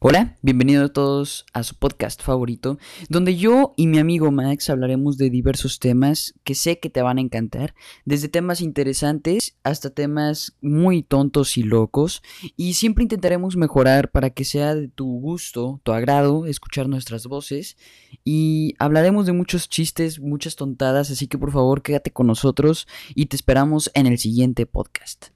Hola, bienvenidos todos a su podcast favorito, donde yo y mi amigo Max hablaremos de diversos temas que sé que te van a encantar, desde temas interesantes hasta temas muy tontos y locos, y siempre intentaremos mejorar para que sea de tu gusto, tu agrado, escuchar nuestras voces, y hablaremos de muchos chistes, muchas tontadas, así que por favor quédate con nosotros y te esperamos en el siguiente podcast.